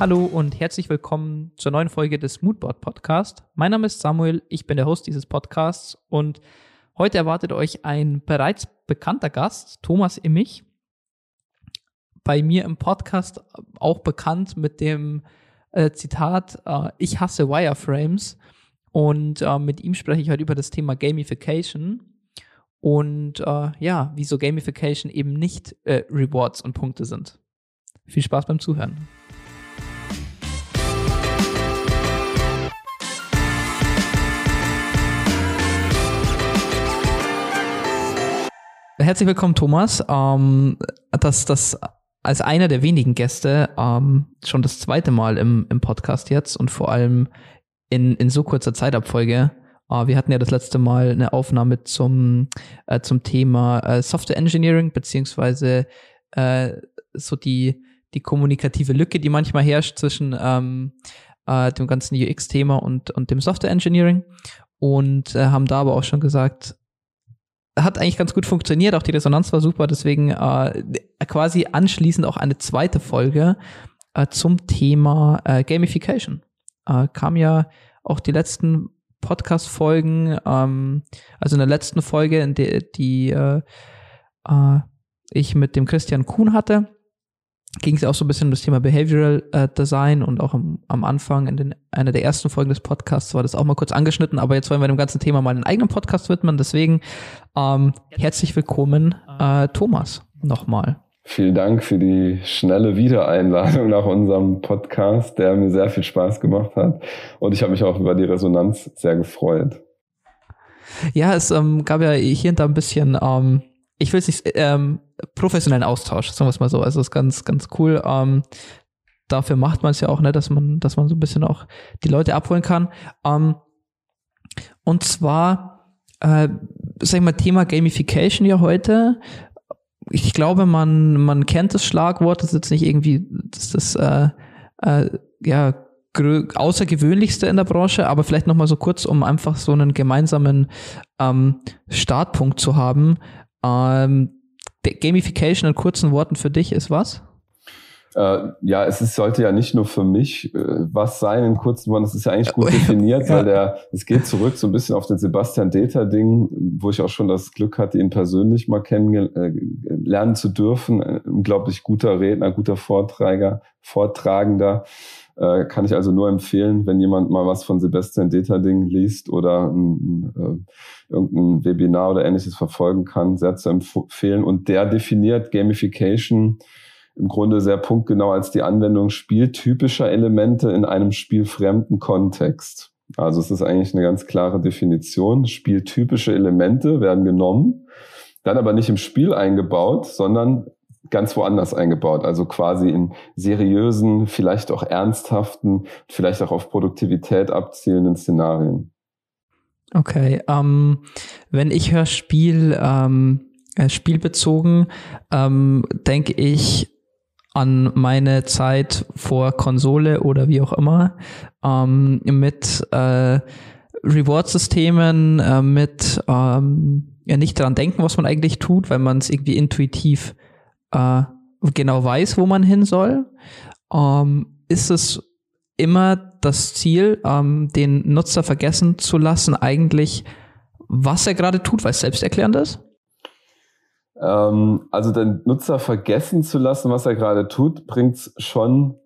Hallo und herzlich willkommen zur neuen Folge des Moodboard Podcast. Mein Name ist Samuel, ich bin der Host dieses Podcasts und heute erwartet euch ein bereits bekannter Gast, Thomas Immich. Bei mir im Podcast auch bekannt mit dem äh, Zitat, äh, ich hasse Wireframes. Und äh, mit ihm spreche ich heute über das Thema Gamification und äh, ja, wieso Gamification eben nicht äh, Rewards und Punkte sind. Viel Spaß beim Zuhören. Herzlich willkommen, Thomas. Ähm, das, das als einer der wenigen Gäste ähm, schon das zweite Mal im, im Podcast jetzt und vor allem in, in so kurzer Zeitabfolge. Äh, wir hatten ja das letzte Mal eine Aufnahme zum, äh, zum Thema äh, Software Engineering, beziehungsweise äh, so die, die kommunikative Lücke, die manchmal herrscht zwischen ähm, äh, dem ganzen UX-Thema und, und dem Software Engineering. Und äh, haben da aber auch schon gesagt, hat eigentlich ganz gut funktioniert, auch die Resonanz war super, deswegen äh, quasi anschließend auch eine zweite Folge äh, zum Thema äh, Gamification. Äh, kam ja auch die letzten Podcast-Folgen, ähm, also in der letzten Folge, in der die äh, äh, ich mit dem Christian Kuhn hatte, ging es auch so ein bisschen um das Thema Behavioral äh, Design und auch am, am Anfang in den, einer der ersten Folgen des Podcasts war das auch mal kurz angeschnitten, aber jetzt wollen wir dem ganzen Thema mal einen eigenen Podcast widmen. Deswegen ähm, herzlich willkommen, äh, Thomas, nochmal. Vielen Dank für die schnelle Wiedereinladung nach unserem Podcast, der mir sehr viel Spaß gemacht hat. Und ich habe mich auch über die Resonanz sehr gefreut. Ja, es ähm, gab ja hier und da ein bisschen ähm, ich will es nicht, ähm, professionellen Austausch, sagen wir es mal so. Also ist ganz, ganz cool. Ähm, dafür macht man es ja auch, ne, dass man, dass man so ein bisschen auch die Leute abholen kann. Ähm, und zwar, äh, sag ich mal, Thema Gamification ja heute. Ich glaube, man, man kennt das Schlagwort, das ist jetzt nicht irgendwie das, das äh, äh, ja, außergewöhnlichste in der Branche, aber vielleicht nochmal so kurz, um einfach so einen gemeinsamen ähm, Startpunkt zu haben. Ähm, Gamification in kurzen Worten für dich ist was? Äh, ja, es ist, sollte ja nicht nur für mich äh, was sein in kurzen Worten, es ist ja eigentlich gut definiert, ja. weil der, es geht zurück so ein bisschen auf den Sebastian Data-Ding, wo ich auch schon das Glück hatte, ihn persönlich mal kennenlernen äh, zu dürfen. Ein unglaublich guter Redner, guter Vorträger, Vortragender. Äh, kann ich also nur empfehlen, wenn jemand mal was von Sebastian Deterding liest oder ein, äh, irgendein Webinar oder ähnliches verfolgen kann, sehr zu empfehlen. Und der definiert Gamification im Grunde sehr punktgenau als die Anwendung spieltypischer Elemente in einem spielfremden Kontext. Also es ist eigentlich eine ganz klare Definition. Spieltypische Elemente werden genommen, dann aber nicht im Spiel eingebaut, sondern ganz woanders eingebaut, also quasi in seriösen, vielleicht auch ernsthaften, vielleicht auch auf Produktivität abzielenden Szenarien. Okay, ähm, wenn ich höre Spiel, ähm, äh, spielbezogen, ähm, denke ich an meine Zeit vor Konsole oder wie auch immer ähm, mit äh, Reward-Systemen, äh, mit ähm, ja nicht daran denken, was man eigentlich tut, weil man es irgendwie intuitiv äh, genau weiß, wo man hin soll, ähm, ist es immer das Ziel, ähm, den Nutzer vergessen zu lassen, eigentlich, was er gerade tut, weil es selbsterklärend ist? Ähm, also den Nutzer vergessen zu lassen, was er gerade tut, bringt es schon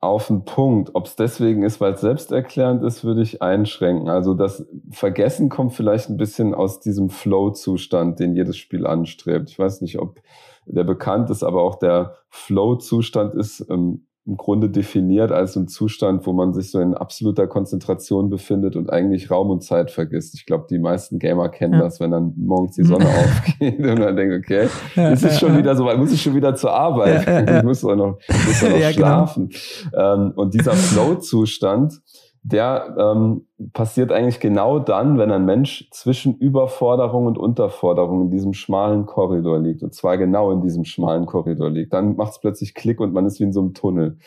auf den Punkt. Ob es deswegen ist, weil es selbsterklärend ist, würde ich einschränken. Also das Vergessen kommt vielleicht ein bisschen aus diesem Flow-Zustand, den jedes Spiel anstrebt. Ich weiß nicht, ob der bekannt ist, aber auch der Flow-Zustand ist ähm, im Grunde definiert als ein Zustand, wo man sich so in absoluter Konzentration befindet und eigentlich Raum und Zeit vergisst. Ich glaube, die meisten Gamer kennen ja. das, wenn dann morgens die Sonne aufgeht und man denkt, okay, ja, ist es schon wieder so weit, muss ich schon wieder zur Arbeit, ich muss doch noch, muss doch noch genau. schlafen. Genau. Ähm, und dieser Flow-Zustand, der ähm, passiert eigentlich genau dann, wenn ein Mensch zwischen Überforderung und Unterforderung in diesem schmalen Korridor liegt. Und zwar genau in diesem schmalen Korridor liegt. Dann macht es plötzlich Klick und man ist wie in so einem Tunnel.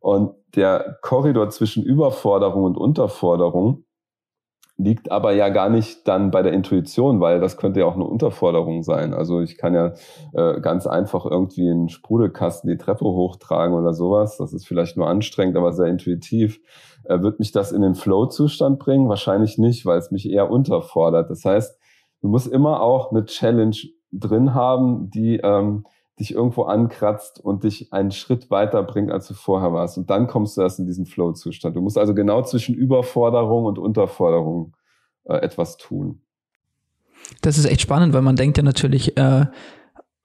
Und der Korridor zwischen Überforderung und Unterforderung, liegt aber ja gar nicht dann bei der Intuition, weil das könnte ja auch eine Unterforderung sein. Also ich kann ja äh, ganz einfach irgendwie einen Sprudelkasten die Treppe hochtragen oder sowas. Das ist vielleicht nur anstrengend, aber sehr intuitiv. Äh, wird mich das in den Flow-Zustand bringen? Wahrscheinlich nicht, weil es mich eher unterfordert. Das heißt, du musst immer auch eine Challenge drin haben, die ähm, dich irgendwo ankratzt und dich einen Schritt weiter bringt, als du vorher warst. Und dann kommst du erst in diesen Flow-Zustand. Du musst also genau zwischen Überforderung und Unterforderung äh, etwas tun. Das ist echt spannend, weil man denkt ja natürlich, äh,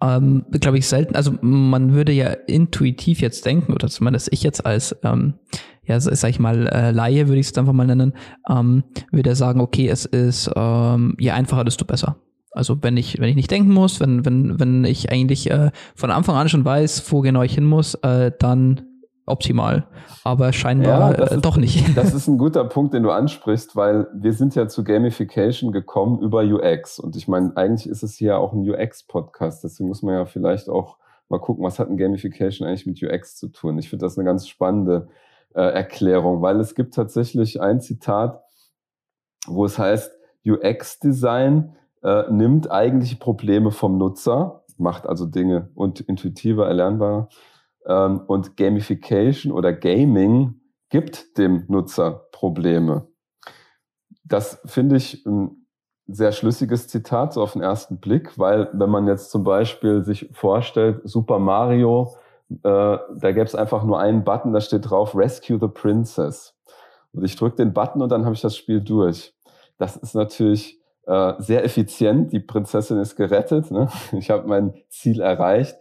ähm, glaube ich, selten, also man würde ja intuitiv jetzt denken, oder zumindest ich jetzt als, ähm, ja, sag ich mal, äh, Laie würde ich es einfach mal nennen, ähm, würde sagen, okay, es ist, ähm, je einfacher, desto besser. Also wenn ich, wenn ich nicht denken muss, wenn, wenn, wenn ich eigentlich äh, von Anfang an schon weiß, wo genau ich hin muss, äh, dann optimal. Aber scheinbar ja, äh, ist, doch nicht. Das ist ein guter Punkt, den du ansprichst, weil wir sind ja zu Gamification gekommen über UX. Und ich meine, eigentlich ist es hier auch ein UX-Podcast. Deswegen muss man ja vielleicht auch mal gucken, was hat ein Gamification eigentlich mit UX zu tun. Ich finde das eine ganz spannende äh, Erklärung, weil es gibt tatsächlich ein Zitat, wo es heißt, UX-Design äh, nimmt eigentliche Probleme vom Nutzer, macht also Dinge und intuitiver, erlernbarer. Ähm, und Gamification oder Gaming gibt dem Nutzer Probleme. Das finde ich ein sehr schlüssiges Zitat so auf den ersten Blick, weil wenn man jetzt zum Beispiel sich vorstellt, Super Mario, äh, da gäbe es einfach nur einen Button, da steht drauf Rescue the Princess. Und ich drücke den Button und dann habe ich das Spiel durch. Das ist natürlich äh, sehr effizient. Die Prinzessin ist gerettet. Ne? Ich habe mein Ziel erreicht.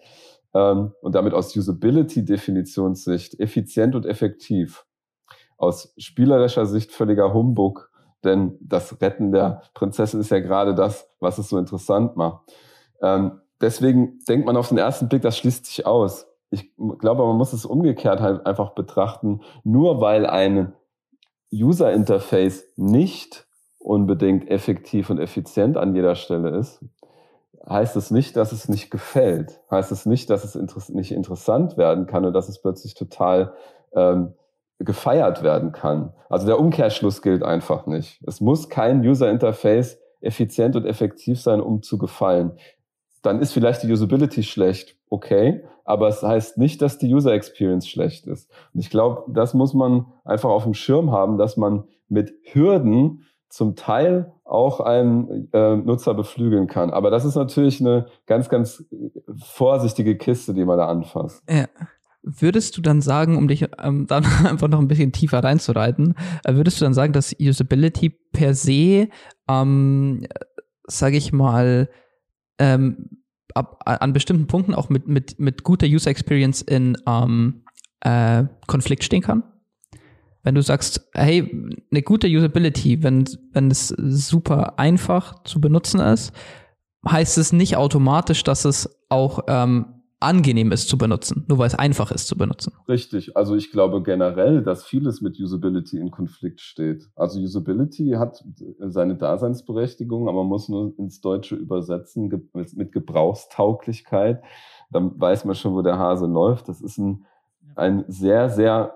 Ähm, und damit aus Usability-Definitionssicht effizient und effektiv. Aus spielerischer Sicht völliger Humbug, denn das Retten der Prinzessin ist ja gerade das, was es so interessant macht. Ähm, deswegen denkt man auf den ersten Blick, das schließt sich aus. Ich glaube, man muss es umgekehrt halt einfach betrachten. Nur weil ein User Interface nicht unbedingt effektiv und effizient an jeder Stelle ist, heißt es nicht, dass es nicht gefällt. Heißt es nicht, dass es inter nicht interessant werden kann und dass es plötzlich total ähm, gefeiert werden kann. Also der Umkehrschluss gilt einfach nicht. Es muss kein User Interface effizient und effektiv sein, um zu gefallen. Dann ist vielleicht die Usability schlecht, okay, aber es heißt nicht, dass die User Experience schlecht ist. Und ich glaube, das muss man einfach auf dem Schirm haben, dass man mit Hürden zum Teil auch einen äh, Nutzer beflügeln kann. Aber das ist natürlich eine ganz, ganz vorsichtige Kiste, die man da anfasst. Ja. Würdest du dann sagen, um dich ähm, dann einfach noch ein bisschen tiefer reinzureiten, äh, würdest du dann sagen, dass Usability per se, ähm, sage ich mal, ähm, ab, an bestimmten Punkten auch mit, mit, mit guter User Experience in ähm, äh, Konflikt stehen kann? Wenn du sagst, hey, eine gute Usability, wenn, wenn es super einfach zu benutzen ist, heißt es nicht automatisch, dass es auch ähm, angenehm ist zu benutzen, nur weil es einfach ist zu benutzen. Richtig. Also ich glaube generell, dass vieles mit Usability in Konflikt steht. Also Usability hat seine Daseinsberechtigung, aber man muss nur ins Deutsche übersetzen mit Gebrauchstauglichkeit. Dann weiß man schon, wo der Hase läuft. Das ist ein, ein sehr, sehr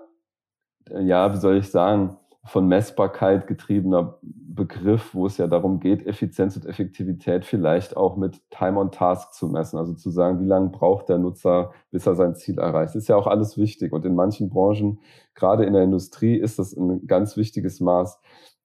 ja, wie soll ich sagen, von Messbarkeit getriebener Begriff, wo es ja darum geht, Effizienz und Effektivität vielleicht auch mit Time on Task zu messen. Also zu sagen, wie lange braucht der Nutzer, bis er sein Ziel erreicht. Ist ja auch alles wichtig. Und in manchen Branchen, gerade in der Industrie, ist das ein ganz wichtiges Maß.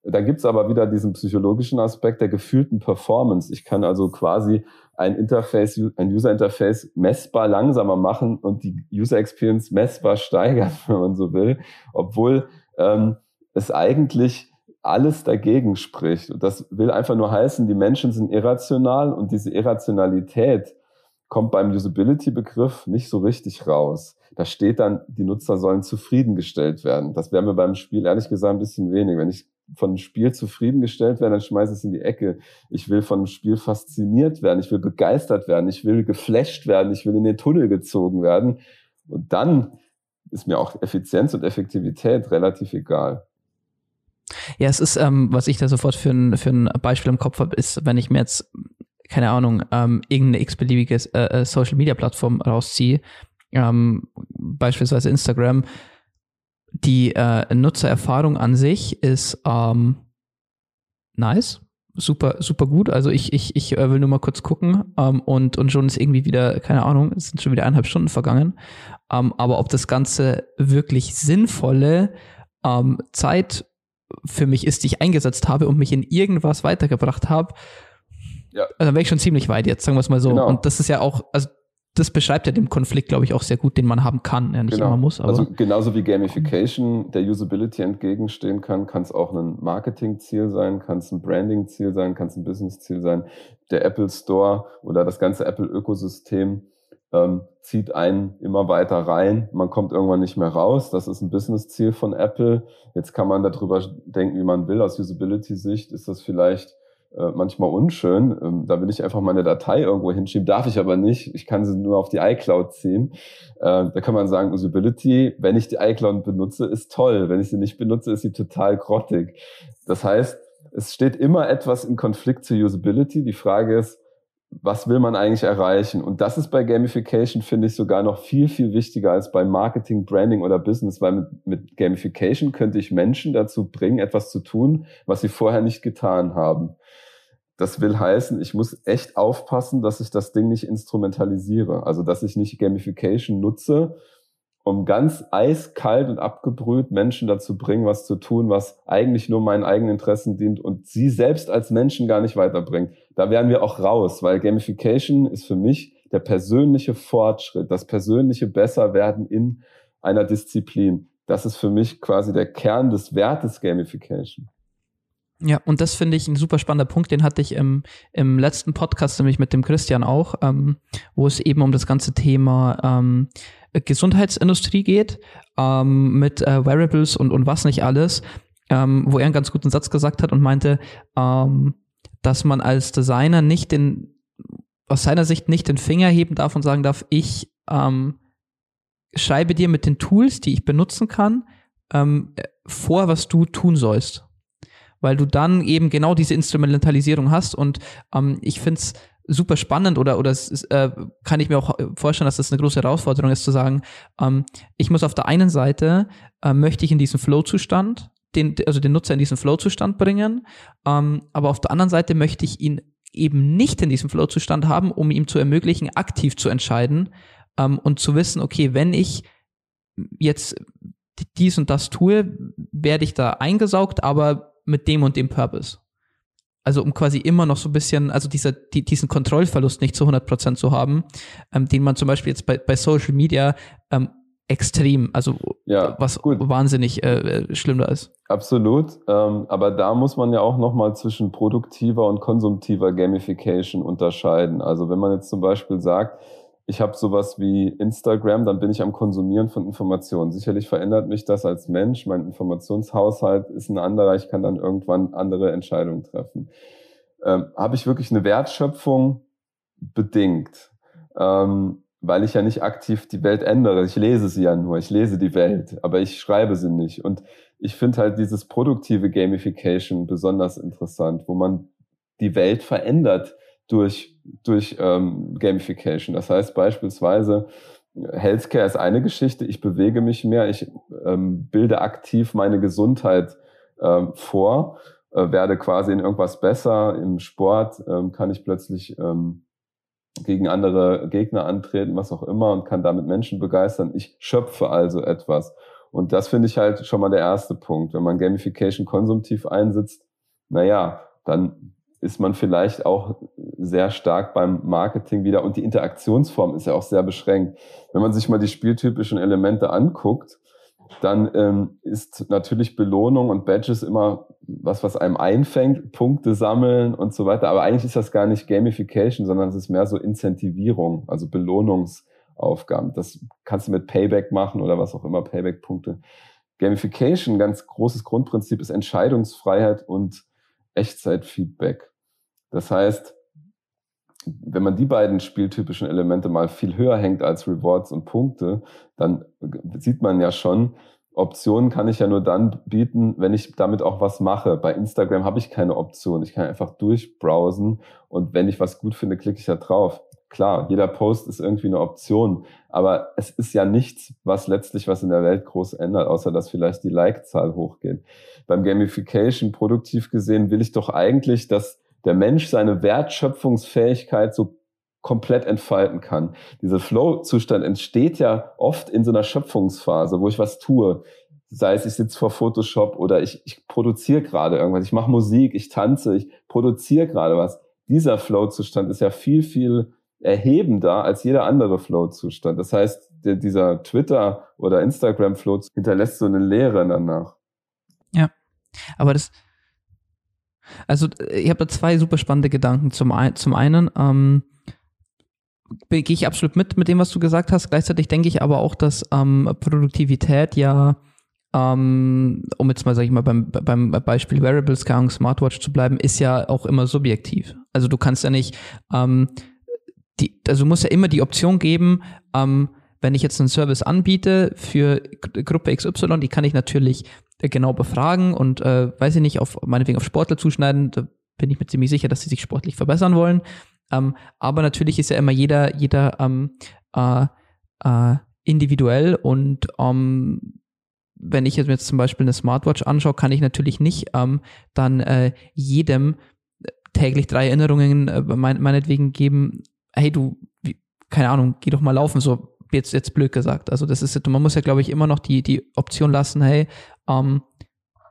Da gibt's aber wieder diesen psychologischen Aspekt der gefühlten Performance. Ich kann also quasi ein Interface, ein User Interface messbar langsamer machen und die User Experience messbar steigern, wenn man so will, obwohl ähm, es eigentlich alles dagegen spricht. Und das will einfach nur heißen, die Menschen sind irrational und diese Irrationalität kommt beim Usability-Begriff nicht so richtig raus. Da steht dann, die Nutzer sollen zufriedengestellt werden. Das wäre mir beim Spiel ehrlich gesagt ein bisschen wenig. Wenn ich von einem Spiel zufriedengestellt werden, dann schmeiße ich es in die Ecke. Ich will von einem Spiel fasziniert werden, ich will begeistert werden, ich will geflasht werden, ich will in den Tunnel gezogen werden. Und dann ist mir auch Effizienz und Effektivität relativ egal. Ja, es ist, ähm, was ich da sofort für ein, für ein Beispiel im Kopf habe, ist, wenn ich mir jetzt, keine Ahnung, ähm, irgendeine x-beliebige äh, äh Social-Media-Plattform rausziehe, ähm, beispielsweise Instagram, die äh, Nutzererfahrung an sich ist, ähm, nice. Super, super gut. Also ich, ich, ich äh, will nur mal kurz gucken ähm, und, und schon ist irgendwie wieder, keine Ahnung, es sind schon wieder eineinhalb Stunden vergangen. Ähm, aber ob das Ganze wirklich sinnvolle ähm, Zeit für mich ist, die ich eingesetzt habe und mich in irgendwas weitergebracht habe, ja. also dann wäre ich schon ziemlich weit jetzt, sagen wir es mal so. Genau. Und das ist ja auch, also das beschreibt ja den Konflikt, glaube ich, auch sehr gut, den man haben kann, ja nicht genau. immer muss. also genauso wie Gamification der Usability entgegenstehen kann, kann es auch ein Marketing-Ziel sein, kann es ein Branding-Ziel sein, kann es ein Business-Ziel sein. Der Apple Store oder das ganze Apple-Ökosystem ähm, zieht einen immer weiter rein. Man kommt irgendwann nicht mehr raus. Das ist ein Business-Ziel von Apple. Jetzt kann man darüber denken, wie man will. Aus Usability-Sicht ist das vielleicht äh, manchmal unschön. Ähm, da will ich einfach meine Datei irgendwo hinschieben, darf ich aber nicht. Ich kann sie nur auf die iCloud ziehen. Äh, da kann man sagen, Usability, wenn ich die iCloud benutze, ist toll. Wenn ich sie nicht benutze, ist sie total grottig. Das heißt, es steht immer etwas in Konflikt zu Usability. Die Frage ist, was will man eigentlich erreichen? Und das ist bei Gamification, finde ich, sogar noch viel, viel wichtiger als bei Marketing, Branding oder Business, weil mit, mit Gamification könnte ich Menschen dazu bringen, etwas zu tun, was sie vorher nicht getan haben. Das will heißen, ich muss echt aufpassen, dass ich das Ding nicht instrumentalisiere. Also, dass ich nicht Gamification nutze, um ganz eiskalt und abgebrüht Menschen dazu bringen, was zu tun, was eigentlich nur meinen eigenen Interessen dient und sie selbst als Menschen gar nicht weiterbringt. Da wären wir auch raus, weil Gamification ist für mich der persönliche Fortschritt, das persönliche Besserwerden in einer Disziplin. Das ist für mich quasi der Kern des Wertes Gamification. Ja, und das finde ich ein super spannender Punkt, den hatte ich im, im letzten Podcast nämlich mit dem Christian auch, ähm, wo es eben um das ganze Thema ähm, Gesundheitsindustrie geht, ähm, mit äh, Wearables und, und was nicht alles, ähm, wo er einen ganz guten Satz gesagt hat und meinte, ähm, dass man als Designer nicht den, aus seiner Sicht nicht den Finger heben darf und sagen darf, ich ähm, schreibe dir mit den Tools, die ich benutzen kann, ähm, vor, was du tun sollst weil du dann eben genau diese Instrumentalisierung hast und ähm, ich finde es super spannend oder oder ist, äh, kann ich mir auch vorstellen, dass das eine große Herausforderung ist zu sagen, ähm, ich muss auf der einen Seite äh, möchte ich in diesen Flow-Zustand, den also den Nutzer in diesen Flow-Zustand bringen, ähm, aber auf der anderen Seite möchte ich ihn eben nicht in diesem Flow-Zustand haben, um ihm zu ermöglichen, aktiv zu entscheiden ähm, und zu wissen, okay, wenn ich jetzt dies und das tue, werde ich da eingesaugt, aber mit dem und dem Purpose. Also um quasi immer noch so ein bisschen, also dieser, die, diesen Kontrollverlust nicht zu 100% zu haben, ähm, den man zum Beispiel jetzt bei, bei Social Media ähm, extrem, also ja, was gut. wahnsinnig äh, schlimm da ist. Absolut, ähm, aber da muss man ja auch nochmal zwischen produktiver und konsumtiver Gamification unterscheiden. Also wenn man jetzt zum Beispiel sagt, ich habe sowas wie Instagram, dann bin ich am Konsumieren von Informationen. Sicherlich verändert mich das als Mensch. Mein Informationshaushalt ist ein anderer. Ich kann dann irgendwann andere Entscheidungen treffen. Ähm, habe ich wirklich eine Wertschöpfung bedingt, ähm, weil ich ja nicht aktiv die Welt ändere. Ich lese sie ja nur. Ich lese die Welt, aber ich schreibe sie nicht. Und ich finde halt dieses produktive Gamification besonders interessant, wo man die Welt verändert durch, durch ähm, Gamification. Das heißt beispielsweise, Healthcare ist eine Geschichte, ich bewege mich mehr, ich ähm, bilde aktiv meine Gesundheit ähm, vor, äh, werde quasi in irgendwas besser, im Sport ähm, kann ich plötzlich ähm, gegen andere Gegner antreten, was auch immer, und kann damit Menschen begeistern. Ich schöpfe also etwas. Und das finde ich halt schon mal der erste Punkt. Wenn man Gamification konsumtiv einsetzt, naja, dann ist man vielleicht auch sehr stark beim Marketing wieder und die Interaktionsform ist ja auch sehr beschränkt. Wenn man sich mal die spieltypischen Elemente anguckt, dann ähm, ist natürlich Belohnung und Badges immer was, was einem einfängt, Punkte sammeln und so weiter. Aber eigentlich ist das gar nicht Gamification, sondern es ist mehr so Incentivierung, also Belohnungsaufgaben. Das kannst du mit Payback machen oder was auch immer, Payback-Punkte. Gamification, ganz großes Grundprinzip ist Entscheidungsfreiheit und Echtzeitfeedback. Das heißt, wenn man die beiden spieltypischen Elemente mal viel höher hängt als Rewards und Punkte, dann sieht man ja schon, Optionen kann ich ja nur dann bieten, wenn ich damit auch was mache. Bei Instagram habe ich keine Option. Ich kann einfach durchbrowsen und wenn ich was gut finde, klicke ich da drauf. klar, jeder Post ist irgendwie eine Option, aber es ist ja nichts, was letztlich was in der Welt groß ändert, außer dass vielleicht die Like-Zahl hochgeht. Beim Gamification produktiv gesehen will ich doch eigentlich, dass der Mensch seine Wertschöpfungsfähigkeit so komplett entfalten kann. Dieser Flow-Zustand entsteht ja oft in so einer Schöpfungsphase, wo ich was tue. Sei es, ich sitze vor Photoshop oder ich, ich produziere gerade irgendwas, ich mache Musik, ich tanze, ich produziere gerade was. Dieser Flow-Zustand ist ja viel, viel erhebender als jeder andere Flow-Zustand. Das heißt, der, dieser Twitter- oder Instagram-Flow hinterlässt so eine Leere danach. Ja, aber das, also ich habe da zwei super spannende Gedanken. Zum, ein, zum einen, ähm, gehe ich absolut mit mit dem, was du gesagt hast. Gleichzeitig denke ich aber auch, dass ähm, Produktivität ja, ähm, um jetzt mal, sag ich mal, beim, beim Beispiel Wearables, keine Smartwatch zu bleiben, ist ja auch immer subjektiv. Also du kannst ja nicht, ähm, die, also du musst ja immer die Option geben, ähm, wenn ich jetzt einen Service anbiete für Gruppe XY, die kann ich natürlich genau befragen und äh, weiß ich nicht, auf meinetwegen auf Sportler zuschneiden, da bin ich mir ziemlich sicher, dass sie sich sportlich verbessern wollen. Ähm, aber natürlich ist ja immer jeder, jeder ähm, äh, äh, individuell und ähm, wenn ich jetzt zum Beispiel eine Smartwatch anschaue, kann ich natürlich nicht ähm, dann äh, jedem täglich drei Erinnerungen äh, mein, meinetwegen geben, hey du, wie, keine Ahnung, geh doch mal laufen, so jetzt, jetzt blöd gesagt. Also das ist, man muss ja, glaube ich, immer noch die, die Option lassen, hey, ähm,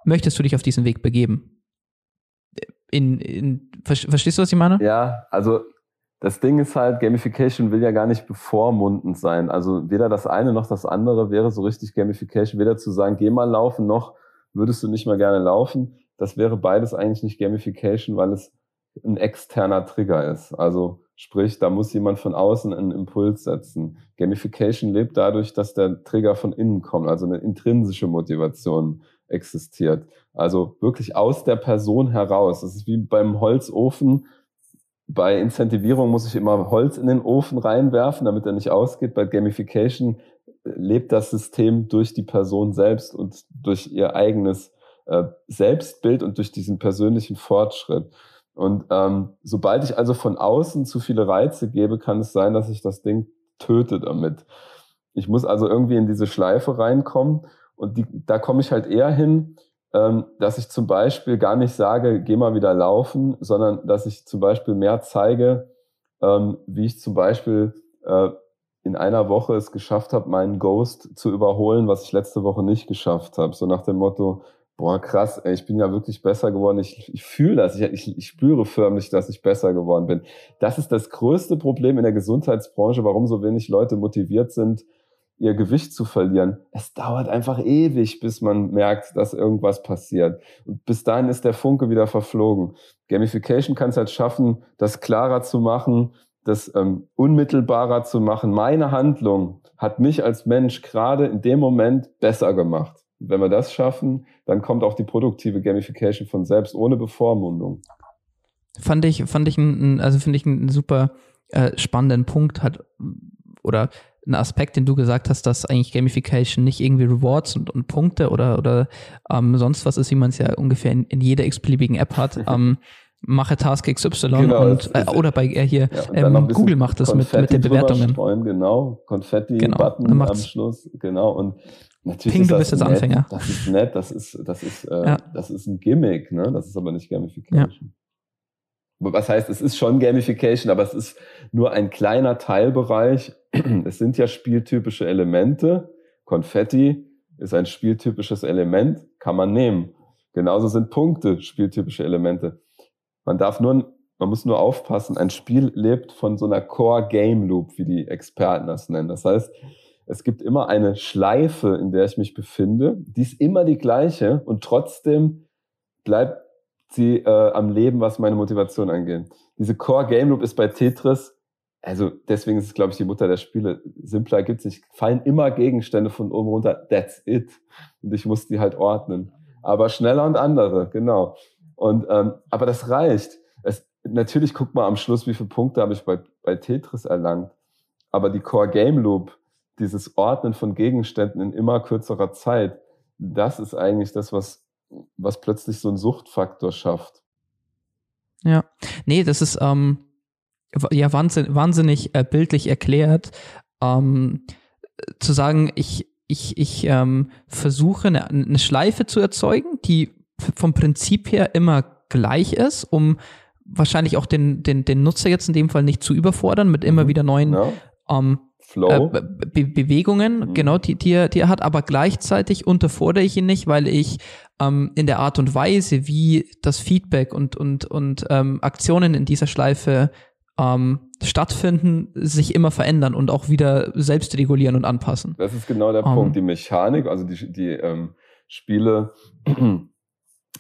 möchtest du dich auf diesen Weg begeben? in, in verstehst du, was ich meine? Ja, also das Ding ist halt, Gamification will ja gar nicht bevormundend sein. Also weder das eine noch das andere wäre so richtig Gamification. Weder zu sagen, geh mal laufen, noch würdest du nicht mal gerne laufen. Das wäre beides eigentlich nicht Gamification, weil es ein externer Trigger ist. Also sprich, da muss jemand von außen einen Impuls setzen. Gamification lebt dadurch, dass der Trigger von innen kommt, also eine intrinsische Motivation existiert. Also wirklich aus der Person heraus. Das ist wie beim Holzofen. Bei Incentivierung muss ich immer Holz in den Ofen reinwerfen, damit er nicht ausgeht. Bei Gamification lebt das System durch die Person selbst und durch ihr eigenes äh, Selbstbild und durch diesen persönlichen Fortschritt. Und ähm, sobald ich also von außen zu viele Reize gebe, kann es sein, dass ich das Ding töte damit. Ich muss also irgendwie in diese Schleife reinkommen und die, da komme ich halt eher hin, ähm, dass ich zum Beispiel gar nicht sage, geh mal wieder laufen, sondern dass ich zum Beispiel mehr zeige, ähm, wie ich zum Beispiel äh, in einer Woche es geschafft habe, meinen Ghost zu überholen, was ich letzte Woche nicht geschafft habe. So nach dem Motto, boah, krass, ey, ich bin ja wirklich besser geworden. Ich, ich fühle das, ich, ich, ich spüre förmlich, dass ich besser geworden bin. Das ist das größte Problem in der Gesundheitsbranche, warum so wenig Leute motiviert sind, ihr Gewicht zu verlieren. Es dauert einfach ewig, bis man merkt, dass irgendwas passiert. Und bis dahin ist der Funke wieder verflogen. Gamification kann es halt schaffen, das klarer zu machen, das ähm, unmittelbarer zu machen. Meine Handlung hat mich als Mensch gerade in dem Moment besser gemacht. Wenn wir das schaffen, dann kommt auch die produktive Gamification von selbst ohne Bevormundung. Fand ich, fand ich ein, also finde ich einen super äh, spannenden Punkt hat oder ein Aspekt, den du gesagt hast, dass eigentlich Gamification nicht irgendwie Rewards und, und Punkte oder, oder ähm, sonst was ist, wie man es ja ungefähr in, in jeder x-beliebigen App hat. ähm, mache Task XY genau, und äh, oder bei äh, hier ja, ähm, Google macht das mit, mit den Bewertungen. Streuen, genau, Konfetti-Button genau. am Schluss, genau. Und natürlich Ping, du bist jetzt nett, Anfänger. Das ist nett, das ist, das ist, äh, ja. das ist ein Gimmick, ne? Das ist aber nicht Gamification. Ja was heißt, es ist schon Gamification, aber es ist nur ein kleiner Teilbereich. Es sind ja spieltypische Elemente. Konfetti ist ein spieltypisches Element, kann man nehmen. Genauso sind Punkte spieltypische Elemente. Man darf nur, man muss nur aufpassen, ein Spiel lebt von so einer Core Game Loop, wie die Experten das nennen. Das heißt, es gibt immer eine Schleife, in der ich mich befinde. Die ist immer die gleiche und trotzdem bleibt sie äh, am Leben, was meine Motivation angeht. Diese Core Game Loop ist bei Tetris, also deswegen ist es, glaube ich, die Mutter der Spiele. Simpler gibt's nicht. Fallen immer Gegenstände von oben runter. That's it. Und ich muss die halt ordnen. Aber schneller und andere, genau. Und ähm, aber das reicht. Es, natürlich guckt man am Schluss, wie viele Punkte habe ich bei, bei Tetris erlangt. Aber die Core Game Loop, dieses Ordnen von Gegenständen in immer kürzerer Zeit, das ist eigentlich das, was was plötzlich so einen Suchtfaktor schafft. Ja, nee, das ist, ähm, ja wahnsinn, wahnsinnig äh, bildlich erklärt, ähm, zu sagen, ich, ich, ich ähm, versuche eine, eine Schleife zu erzeugen, die vom Prinzip her immer gleich ist, um wahrscheinlich auch den, den, den Nutzer jetzt in dem Fall nicht zu überfordern mit immer mhm. wieder neuen ja. ähm, Flow. Äh, Be Bewegungen, mhm. genau, die, die, er, die er hat, aber gleichzeitig unterfordere ich ihn nicht, weil ich ähm, in der Art und Weise, wie das Feedback und, und, und ähm, Aktionen in dieser Schleife ähm, stattfinden, sich immer verändern und auch wieder selbst regulieren und anpassen. Das ist genau der um, Punkt. Ähm. Die Mechanik, also die, die ähm, Spiele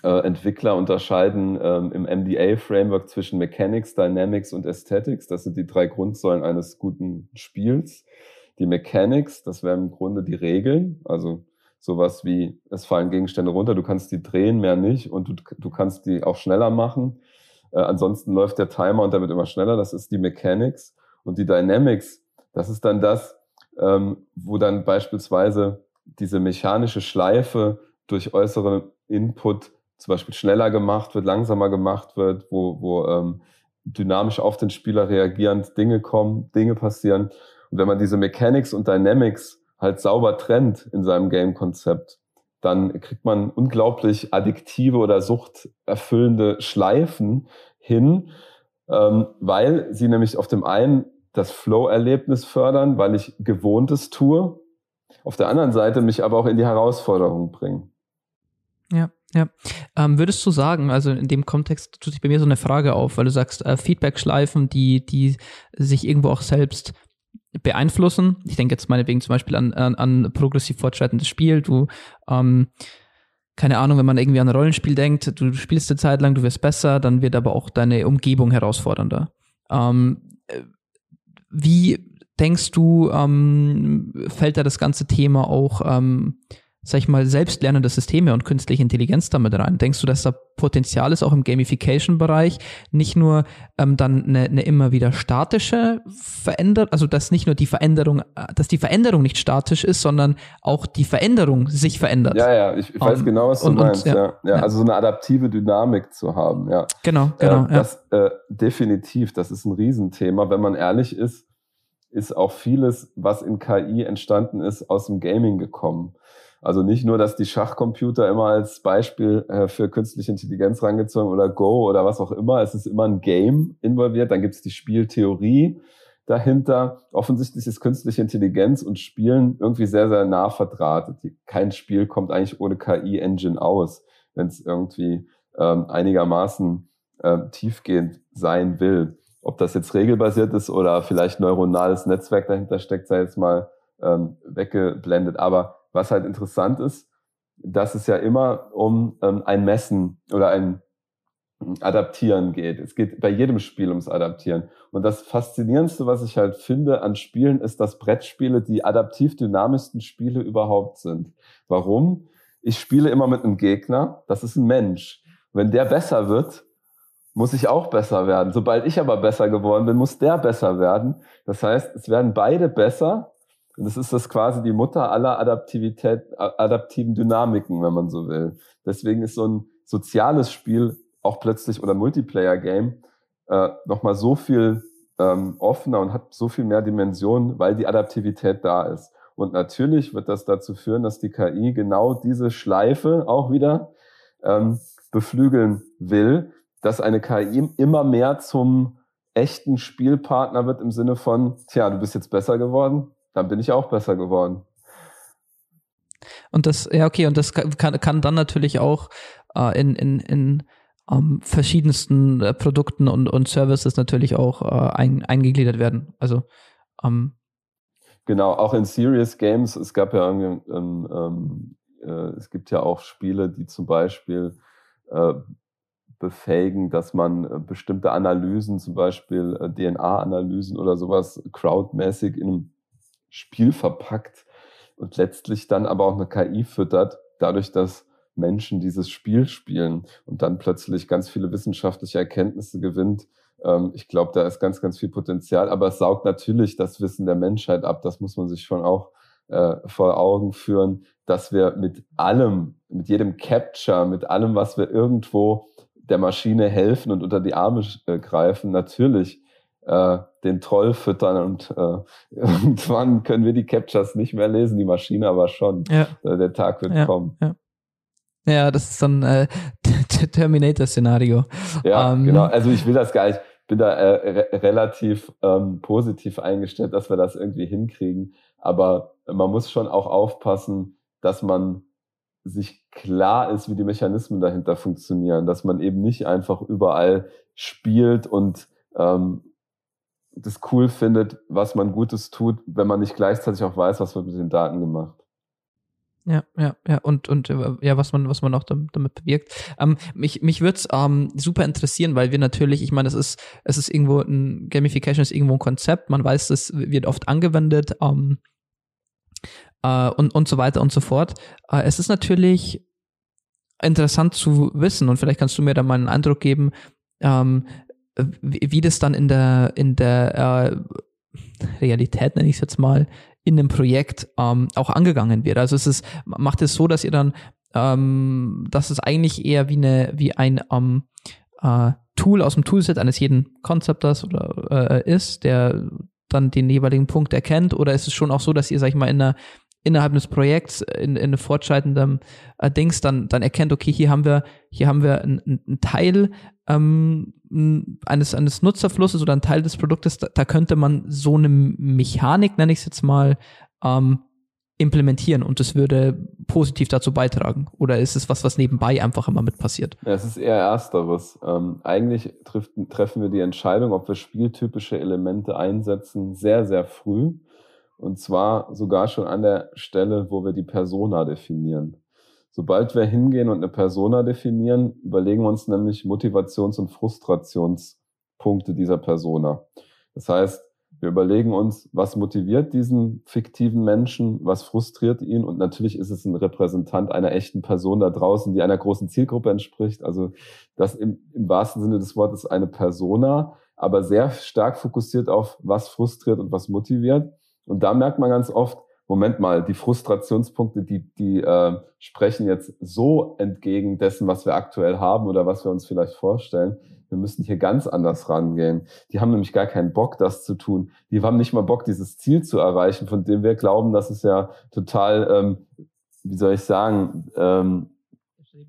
äh, Entwickler unterscheiden ähm, im MDA-Framework zwischen Mechanics, Dynamics und Aesthetics. Das sind die drei Grundsäulen eines guten Spiels. Die Mechanics, das wären im Grunde die Regeln, also sowas wie, es fallen Gegenstände runter, du kannst die drehen, mehr nicht und du, du kannst die auch schneller machen. Äh, ansonsten läuft der Timer und damit immer schneller. Das ist die Mechanics. Und die Dynamics, das ist dann das, ähm, wo dann beispielsweise diese mechanische Schleife durch äußere Input zum Beispiel schneller gemacht wird, langsamer gemacht wird, wo, wo ähm, dynamisch auf den Spieler reagierend Dinge kommen, Dinge passieren. Und wenn man diese Mechanics und Dynamics halt sauber trennt in seinem Game-Konzept, dann kriegt man unglaublich addiktive oder suchterfüllende Schleifen hin, ähm, weil sie nämlich auf dem einen das Flow-Erlebnis fördern, weil ich Gewohntes tue, auf der anderen Seite mich aber auch in die Herausforderung bringen. Ja, ja. Ähm, würdest du sagen, also in dem Kontext tut sich bei mir so eine Frage auf, weil du sagst, äh, Feedback-Schleifen, die, die sich irgendwo auch selbst beeinflussen. Ich denke jetzt meinetwegen zum Beispiel an, an, an progressiv fortschreitendes Spiel. Du, ähm, keine Ahnung, wenn man irgendwie an ein Rollenspiel denkt, du spielst eine Zeit lang, du wirst besser, dann wird aber auch deine Umgebung herausfordernder. Ähm, äh, wie denkst du, ähm, fällt da das ganze Thema auch ähm, sag ich mal, selbstlernende Systeme und künstliche Intelligenz damit rein? Denkst du, dass da Potenzial ist, auch im Gamification-Bereich, nicht nur ähm, dann eine, eine immer wieder statische Veränderung, also dass nicht nur die Veränderung, dass die Veränderung nicht statisch ist, sondern auch die Veränderung sich verändert? Ja, ja, ich, ich weiß um, genau, was du und, meinst. Und, ja, ja, ja, also so eine adaptive Dynamik zu haben, ja. Genau, genau. Äh, das äh, definitiv, das ist ein Riesenthema. Wenn man ehrlich ist, ist auch vieles, was in KI entstanden ist, aus dem Gaming gekommen. Also nicht nur, dass die Schachcomputer immer als Beispiel äh, für künstliche Intelligenz rangezogen oder Go oder was auch immer. Es ist immer ein Game involviert. Dann gibt es die Spieltheorie dahinter. Offensichtlich ist künstliche Intelligenz und Spielen irgendwie sehr, sehr nah verdrahtet. Kein Spiel kommt eigentlich ohne KI-Engine aus, wenn es irgendwie ähm, einigermaßen äh, tiefgehend sein will. Ob das jetzt regelbasiert ist oder vielleicht neuronales Netzwerk dahinter steckt, sei jetzt mal ähm, weggeblendet. Aber was halt interessant ist, dass es ja immer um ähm, ein Messen oder ein Adaptieren geht. Es geht bei jedem Spiel ums Adaptieren. Und das Faszinierendste, was ich halt finde an Spielen, ist, dass Brettspiele die adaptiv dynamischsten Spiele überhaupt sind. Warum? Ich spiele immer mit einem Gegner, das ist ein Mensch. Wenn der besser wird, muss ich auch besser werden. Sobald ich aber besser geworden bin, muss der besser werden. Das heißt, es werden beide besser das ist das quasi die Mutter aller Adaptivität, adaptiven Dynamiken, wenn man so will. Deswegen ist so ein soziales Spiel auch plötzlich oder Multiplayer-Game äh, nochmal so viel ähm, offener und hat so viel mehr Dimensionen, weil die Adaptivität da ist. Und natürlich wird das dazu führen, dass die KI genau diese Schleife auch wieder ähm, beflügeln will, dass eine KI immer mehr zum echten Spielpartner wird im Sinne von, tja, du bist jetzt besser geworden, dann bin ich auch besser geworden. Und das, ja, okay, und das kann, kann dann natürlich auch äh, in, in, in ähm, verschiedensten äh, Produkten und, und Services natürlich auch äh, ein, eingegliedert werden. Also ähm, Genau, auch in Serious Games, es gab ja ähm, ähm, äh, es gibt ja auch Spiele, die zum Beispiel äh, befähigen, dass man äh, bestimmte Analysen, zum Beispiel DNA-Analysen oder sowas, crowdmäßig in einem Spiel verpackt und letztlich dann aber auch eine KI füttert, dadurch, dass Menschen dieses Spiel spielen und dann plötzlich ganz viele wissenschaftliche Erkenntnisse gewinnt. Ähm, ich glaube, da ist ganz, ganz viel Potenzial, aber es saugt natürlich das Wissen der Menschheit ab. Das muss man sich schon auch äh, vor Augen führen, dass wir mit allem, mit jedem Capture, mit allem, was wir irgendwo der Maschine helfen und unter die Arme äh, greifen, natürlich äh, den Troll füttern und äh, irgendwann können wir die Captures nicht mehr lesen, die Maschine aber schon. Ja. Äh, der Tag wird ja, kommen. Ja. ja, das ist dann äh, Terminator-Szenario. Ja, ähm, genau. Also ich will das gar nicht, bin da äh, re relativ ähm, positiv eingestellt, dass wir das irgendwie hinkriegen. Aber man muss schon auch aufpassen, dass man sich klar ist, wie die Mechanismen dahinter funktionieren, dass man eben nicht einfach überall spielt und ähm, das cool findet, was man Gutes tut, wenn man nicht gleichzeitig auch weiß, was man mit den Daten gemacht. Ja, ja, ja, und, und äh, ja, was man, was man auch damit, damit bewirkt. Ähm, mich mich würde es ähm, super interessieren, weil wir natürlich, ich meine, es ist, es ist irgendwo ein Gamification ist irgendwo ein Konzept, man weiß, es wird oft angewendet ähm, äh, und, und so weiter und so fort. Äh, es ist natürlich interessant zu wissen und vielleicht kannst du mir da mal einen Eindruck geben, ähm, wie, wie das dann in der, in der äh, Realität, nenne ich es jetzt mal, in dem Projekt ähm, auch angegangen wird. Also es ist, macht es so, dass ihr dann, ähm, dass es eigentlich eher wie eine, wie ein ähm, äh, Tool aus dem Toolset eines jeden Konzepters oder äh, ist, der dann den jeweiligen Punkt erkennt, oder ist es schon auch so, dass ihr, sag ich mal, in einer innerhalb des Projekts in, in fortschreitendem äh, Dings dann, dann erkennt, okay, hier haben wir, hier haben wir einen, einen Teil ähm, eines, eines Nutzerflusses oder einen Teil des Produktes, da, da könnte man so eine Mechanik, nenne ich es jetzt mal, ähm, implementieren und es würde positiv dazu beitragen? Oder ist es was, was nebenbei einfach immer mit passiert? Ja, es ist eher Ersteres. Ähm, eigentlich trifft, treffen wir die Entscheidung, ob wir spieltypische Elemente einsetzen, sehr, sehr früh. Und zwar sogar schon an der Stelle, wo wir die Persona definieren. Sobald wir hingehen und eine Persona definieren, überlegen wir uns nämlich Motivations- und Frustrationspunkte dieser Persona. Das heißt, wir überlegen uns, was motiviert diesen fiktiven Menschen, was frustriert ihn und natürlich ist es ein Repräsentant einer echten Person da draußen, die einer großen Zielgruppe entspricht. Also das im, im wahrsten Sinne des Wortes eine Persona, aber sehr stark fokussiert auf, was frustriert und was motiviert. Und da merkt man ganz oft, Moment mal, die Frustrationspunkte, die, die äh, sprechen jetzt so entgegen dessen, was wir aktuell haben oder was wir uns vielleicht vorstellen. Wir müssen hier ganz anders rangehen. Die haben nämlich gar keinen Bock, das zu tun. Die haben nicht mal Bock, dieses Ziel zu erreichen, von dem wir glauben, dass es ja total, ähm, wie soll ich sagen, ähm,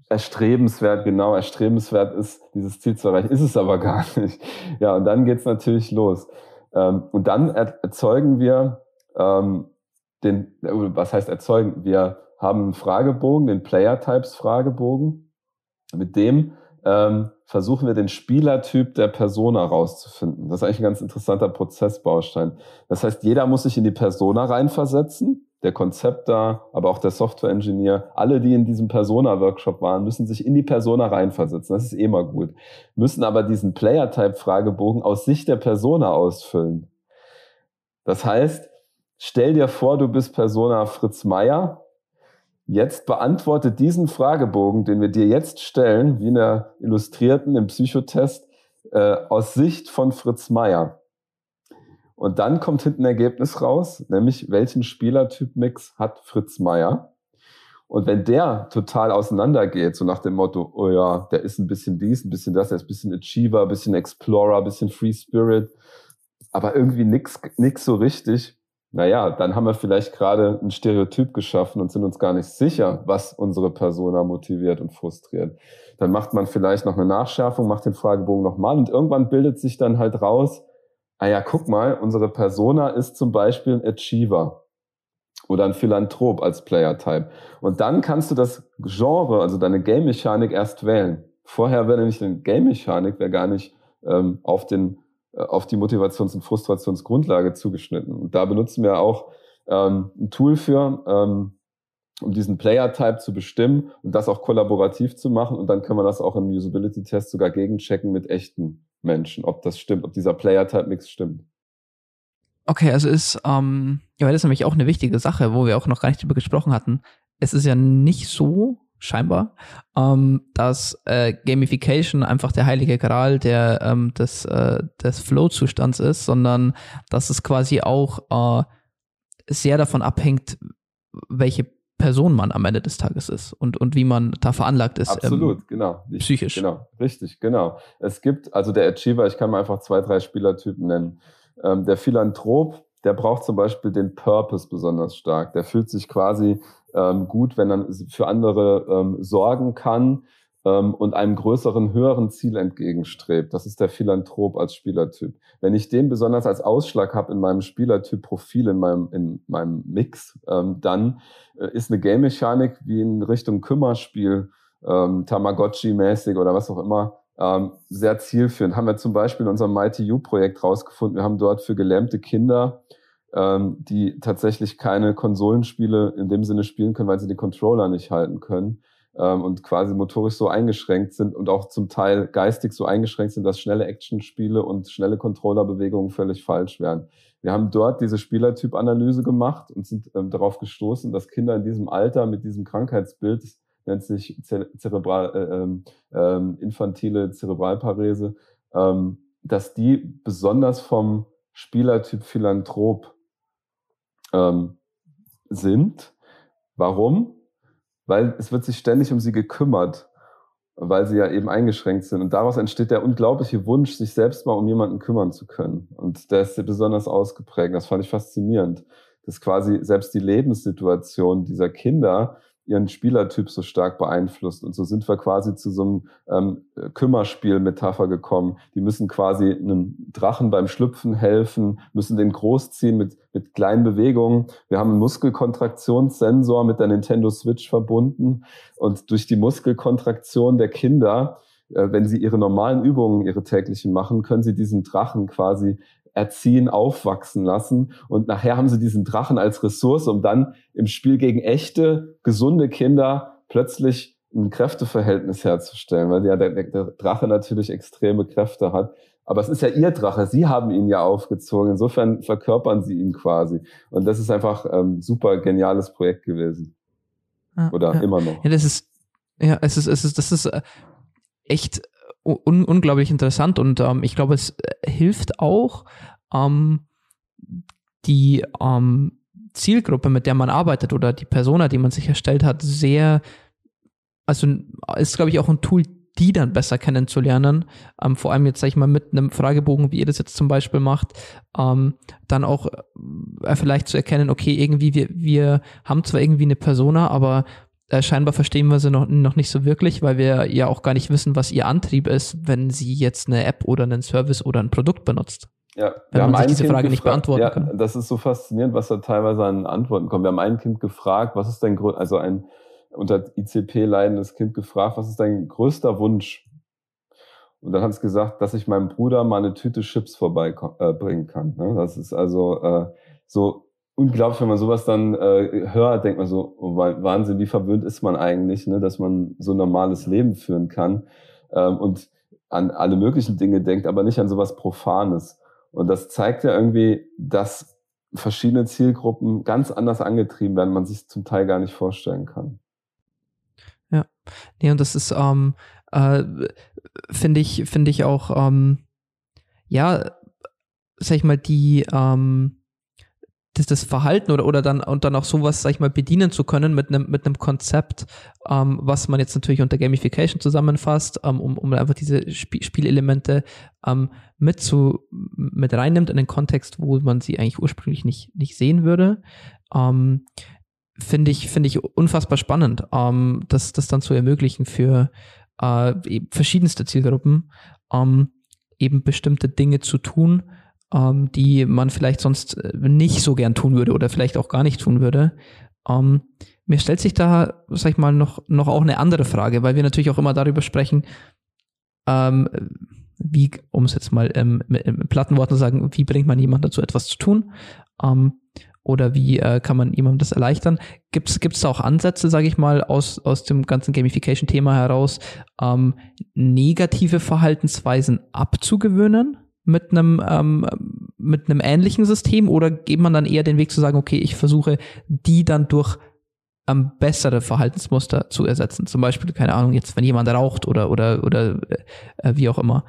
erstrebenswert, genau, erstrebenswert ist, dieses Ziel zu erreichen. Ist es aber gar nicht. Ja, und dann geht's natürlich los. Ähm, und dann erzeugen wir ähm, den, was heißt erzeugen? Wir haben einen Fragebogen, den Player Types Fragebogen. Mit dem ähm, versuchen wir den Spielertyp der Persona rauszufinden. Das ist eigentlich ein ganz interessanter Prozessbaustein. Das heißt, jeder muss sich in die Persona reinversetzen. Der Konzepter, aber auch der Software-Engineer, alle, die in diesem Persona-Workshop waren, müssen sich in die Persona reinversetzen. Das ist eh mal gut. Müssen aber diesen Player-Type-Fragebogen aus Sicht der Persona ausfüllen. Das heißt, Stell dir vor, du bist Persona Fritz Meier. Jetzt beantworte diesen Fragebogen, den wir dir jetzt stellen, wie in der Illustrierten im Psychotest, äh, aus Sicht von Fritz Meier. Und dann kommt hinten ein Ergebnis raus, nämlich welchen Spielertyp-Mix hat Fritz Meier. Und wenn der total auseinandergeht, so nach dem Motto, oh ja, der ist ein bisschen dies, ein bisschen das, der ist ein bisschen Achiever, ein bisschen Explorer, ein bisschen Free Spirit, aber irgendwie nix, nix so richtig, naja, dann haben wir vielleicht gerade ein Stereotyp geschaffen und sind uns gar nicht sicher, was unsere Persona motiviert und frustriert. Dann macht man vielleicht noch eine Nachschärfung, macht den Fragebogen nochmal und irgendwann bildet sich dann halt raus, ah ja, guck mal, unsere Persona ist zum Beispiel ein Achiever oder ein Philanthrop als Player-Type. Und dann kannst du das Genre, also deine Game-Mechanik erst wählen. Vorher wäre nämlich eine Game-Mechanik, wäre gar nicht ähm, auf den auf die Motivations- und Frustrationsgrundlage zugeschnitten. Und da benutzen wir auch ähm, ein Tool für, ähm, um diesen Player-Type zu bestimmen und das auch kollaborativ zu machen. Und dann können wir das auch im Usability-Test sogar gegenchecken mit echten Menschen, ob das stimmt, ob dieser Player-Type-Mix stimmt. Okay, also ist, ähm, ja, das ist nämlich auch eine wichtige Sache, wo wir auch noch gar nicht drüber gesprochen hatten. Es ist ja nicht so, scheinbar, ähm, dass äh, Gamification einfach der heilige Gral der, ähm, des, äh, des Flow-Zustands ist, sondern dass es quasi auch äh, sehr davon abhängt, welche Person man am Ende des Tages ist und, und wie man da veranlagt ist. Ähm, Absolut, ähm, genau. Ich, psychisch. Genau, richtig, genau. Es gibt, also der Achiever, ich kann mal einfach zwei, drei Spielertypen nennen. Ähm, der Philanthrop, der braucht zum Beispiel den Purpose besonders stark. Der fühlt sich quasi ähm, gut, wenn er für andere ähm, sorgen kann ähm, und einem größeren, höheren Ziel entgegenstrebt. Das ist der Philanthrop als Spielertyp. Wenn ich den besonders als Ausschlag habe in meinem Spielertyp-Profil, in meinem, in meinem Mix, ähm, dann äh, ist eine Game-Mechanik wie in Richtung Kümmerspiel, ähm, Tamagotchi-mäßig oder was auch immer, ähm, sehr zielführend. Haben wir zum Beispiel in unserem Mighty U-Projekt rausgefunden. Wir haben dort für gelähmte Kinder ähm, die tatsächlich keine Konsolenspiele in dem Sinne spielen können, weil sie die Controller nicht halten können ähm, und quasi motorisch so eingeschränkt sind und auch zum Teil geistig so eingeschränkt sind, dass schnelle Actionspiele und schnelle Controllerbewegungen völlig falsch wären. Wir haben dort diese Spielertyp-Analyse gemacht und sind ähm, darauf gestoßen, dass Kinder in diesem Alter mit diesem Krankheitsbild, das nennt sich Zerebral, äh, ähm, infantile Zerebralparese, ähm, dass die besonders vom Spielertyp Philanthrop ähm, sind. Warum? Weil es wird sich ständig um sie gekümmert, weil sie ja eben eingeschränkt sind. Und daraus entsteht der unglaubliche Wunsch, sich selbst mal um jemanden kümmern zu können. Und der ist besonders ausgeprägt. Das fand ich faszinierend, dass quasi selbst die Lebenssituation dieser Kinder ihren Spielertyp so stark beeinflusst. Und so sind wir quasi zu so einem ähm, Kümmerspiel-Metapher gekommen. Die müssen quasi einem Drachen beim Schlüpfen helfen, müssen den großziehen mit, mit kleinen Bewegungen. Wir haben einen Muskelkontraktionssensor mit der Nintendo Switch verbunden. Und durch die Muskelkontraktion der Kinder äh, wenn sie ihre normalen Übungen, ihre täglichen machen, können sie diesen Drachen quasi erziehen, aufwachsen lassen. Und nachher haben sie diesen Drachen als Ressource, um dann im Spiel gegen echte, gesunde Kinder plötzlich ein Kräfteverhältnis herzustellen, weil ja der, der Drache natürlich extreme Kräfte hat. Aber es ist ja ihr Drache, sie haben ihn ja aufgezogen. Insofern verkörpern sie ihn quasi. Und das ist einfach ähm, super geniales Projekt gewesen. Ja, Oder ja. immer noch. Ja, das ist, ja, es ist, es ist, das ist äh, echt un unglaublich interessant und ähm, ich glaube, es äh, hilft auch, ähm, die ähm, Zielgruppe, mit der man arbeitet oder die Persona, die man sich erstellt hat, sehr, also ist, glaube ich, auch ein Tool, die dann besser kennenzulernen. Ähm, vor allem jetzt, sag ich mal, mit einem Fragebogen, wie ihr das jetzt zum Beispiel macht, ähm, dann auch äh, vielleicht zu erkennen, okay, irgendwie, wir, wir haben zwar irgendwie eine Persona, aber äh, scheinbar verstehen wir sie noch, noch nicht so wirklich, weil wir ja auch gar nicht wissen, was ihr Antrieb ist, wenn sie jetzt eine App oder einen Service oder ein Produkt benutzt. Ja, wenn wir man sich diese kind Frage nicht beantworten ja, kann. Das ist so faszinierend, was da teilweise an Antworten kommt. Wir haben ein Kind gefragt, was ist dein Grund, also ein unter ICP leidendes Kind gefragt, was ist dein größter Wunsch? Und dann hat es gesagt, dass ich meinem Bruder mal eine Tüte Chips vorbeibringen äh, kann. Ne? Das ist also äh, so unglaublich, wenn man sowas dann äh, hört, denkt man so, oh, Wahnsinn, wie verwöhnt ist man eigentlich, ne, dass man so ein normales Leben führen kann ähm, und an alle möglichen Dinge denkt, aber nicht an sowas Profanes. Und das zeigt ja irgendwie, dass verschiedene Zielgruppen ganz anders angetrieben werden, man sich zum Teil gar nicht vorstellen kann. Ja, nee, und das ist, ähm, äh, finde ich, finde ich auch, ähm, ja, sag ich mal, die, ähm, das, das Verhalten oder, oder dann und dann auch sowas, sag ich mal, bedienen zu können mit einem mit einem Konzept, ähm, was man jetzt natürlich unter Gamification zusammenfasst, ähm, um, um einfach diese Sp Spielelemente ähm, mit zu mit reinnimmt in den Kontext, wo man sie eigentlich ursprünglich nicht nicht sehen würde. Ähm, finde ich finde ich unfassbar spannend, ähm, das das dann zu ermöglichen für äh, verschiedenste Zielgruppen, ähm, eben bestimmte Dinge zu tun ähm, die man vielleicht sonst äh, nicht so gern tun würde oder vielleicht auch gar nicht tun würde. Ähm, mir stellt sich da, sag ich mal, noch, noch auch eine andere Frage, weil wir natürlich auch immer darüber sprechen, ähm, wie, um es jetzt mal ähm, mit, mit platten Worten zu sagen, wie bringt man jemanden dazu, etwas zu tun? Ähm, oder wie äh, kann man jemandem das erleichtern? Gibt es da auch Ansätze, sage ich mal, aus, aus dem ganzen Gamification-Thema heraus, ähm, negative Verhaltensweisen abzugewöhnen? Mit einem ähm, mit einem ähnlichen System oder geht man dann eher den Weg zu sagen, okay, ich versuche die dann durch ähm, bessere Verhaltensmuster zu ersetzen. Zum Beispiel, keine Ahnung, jetzt wenn jemand raucht oder oder oder äh, wie auch immer.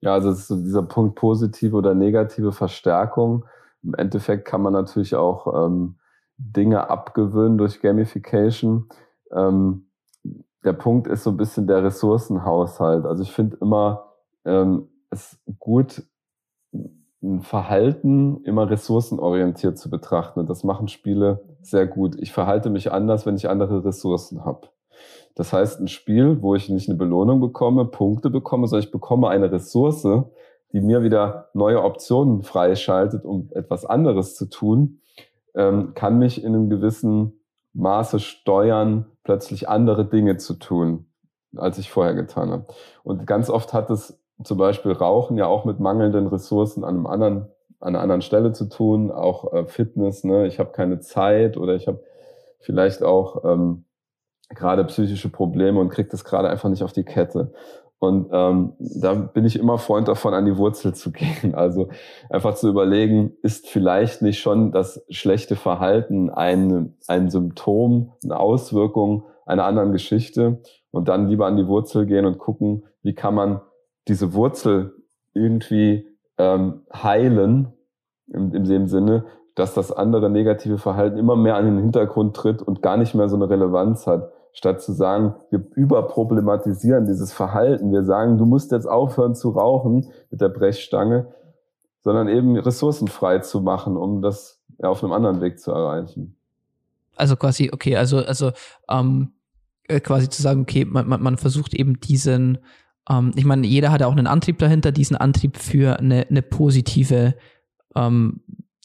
Ja, also so dieser Punkt positive oder negative Verstärkung. Im Endeffekt kann man natürlich auch ähm, Dinge abgewöhnen durch Gamification. Ähm, der Punkt ist so ein bisschen der Ressourcenhaushalt. Also ich finde immer ähm, es gut, ein Verhalten immer ressourcenorientiert zu betrachten. Und das machen Spiele sehr gut. Ich verhalte mich anders, wenn ich andere Ressourcen habe. Das heißt, ein Spiel, wo ich nicht eine Belohnung bekomme, Punkte bekomme, sondern ich bekomme eine Ressource, die mir wieder neue Optionen freischaltet, um etwas anderes zu tun, ähm, kann mich in einem gewissen Maße steuern, plötzlich andere Dinge zu tun, als ich vorher getan habe. Und ganz oft hat es zum Beispiel Rauchen ja auch mit mangelnden Ressourcen an einem anderen, an einer anderen Stelle zu tun, auch äh, Fitness, ne? ich habe keine Zeit oder ich habe vielleicht auch ähm, gerade psychische Probleme und kriege das gerade einfach nicht auf die Kette. Und ähm, da bin ich immer Freund davon, an die Wurzel zu gehen. Also einfach zu überlegen, ist vielleicht nicht schon das schlechte Verhalten ein, ein Symptom, eine Auswirkung einer anderen Geschichte und dann lieber an die Wurzel gehen und gucken, wie kann man diese Wurzel irgendwie ähm, heilen, im, in dem Sinne, dass das andere negative Verhalten immer mehr an den Hintergrund tritt und gar nicht mehr so eine Relevanz hat statt zu sagen, wir überproblematisieren dieses Verhalten, wir sagen, du musst jetzt aufhören zu rauchen mit der Brechstange, sondern eben ressourcenfrei zu machen, um das ja, auf einem anderen Weg zu erreichen. Also quasi, okay, also, also ähm, äh, quasi zu sagen, okay, man, man versucht eben diesen, ähm, ich meine, jeder hat ja auch einen Antrieb dahinter, diesen Antrieb für eine, eine positive ähm,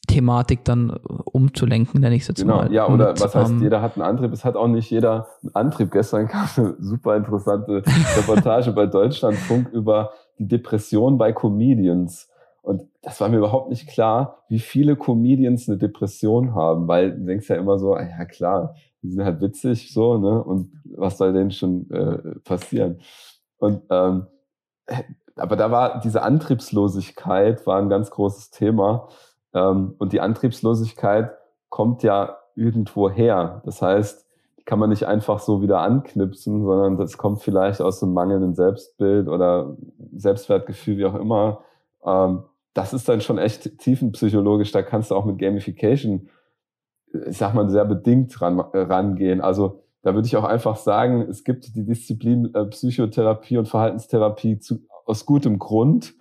Thematik dann umzulenken, nenne ich es jetzt genau, mal. Ja, oder Und, was heißt, ähm, jeder hat einen Antrieb. Es hat auch nicht jeder einen Antrieb. Gestern kam eine super interessante Reportage bei Deutschlandfunk über die Depression bei Comedians. Und das war mir überhaupt nicht klar, wie viele Comedians eine Depression haben, weil du denkst ja immer so, ja klar, die sind halt witzig so, ne? Und was soll denn schon äh, passieren? Und ähm, aber da war diese Antriebslosigkeit war ein ganz großes Thema. Ähm, und die Antriebslosigkeit kommt ja irgendwo her. Das heißt, die kann man nicht einfach so wieder anknipsen, sondern das kommt vielleicht aus einem mangelnden Selbstbild oder Selbstwertgefühl, wie auch immer. Ähm, das ist dann schon echt tiefenpsychologisch. Da kannst du auch mit Gamification, ich sag mal, sehr bedingt ran, äh, rangehen. Also da würde ich auch einfach sagen, es gibt die Disziplin äh, Psychotherapie und Verhaltenstherapie zu, aus gutem Grund.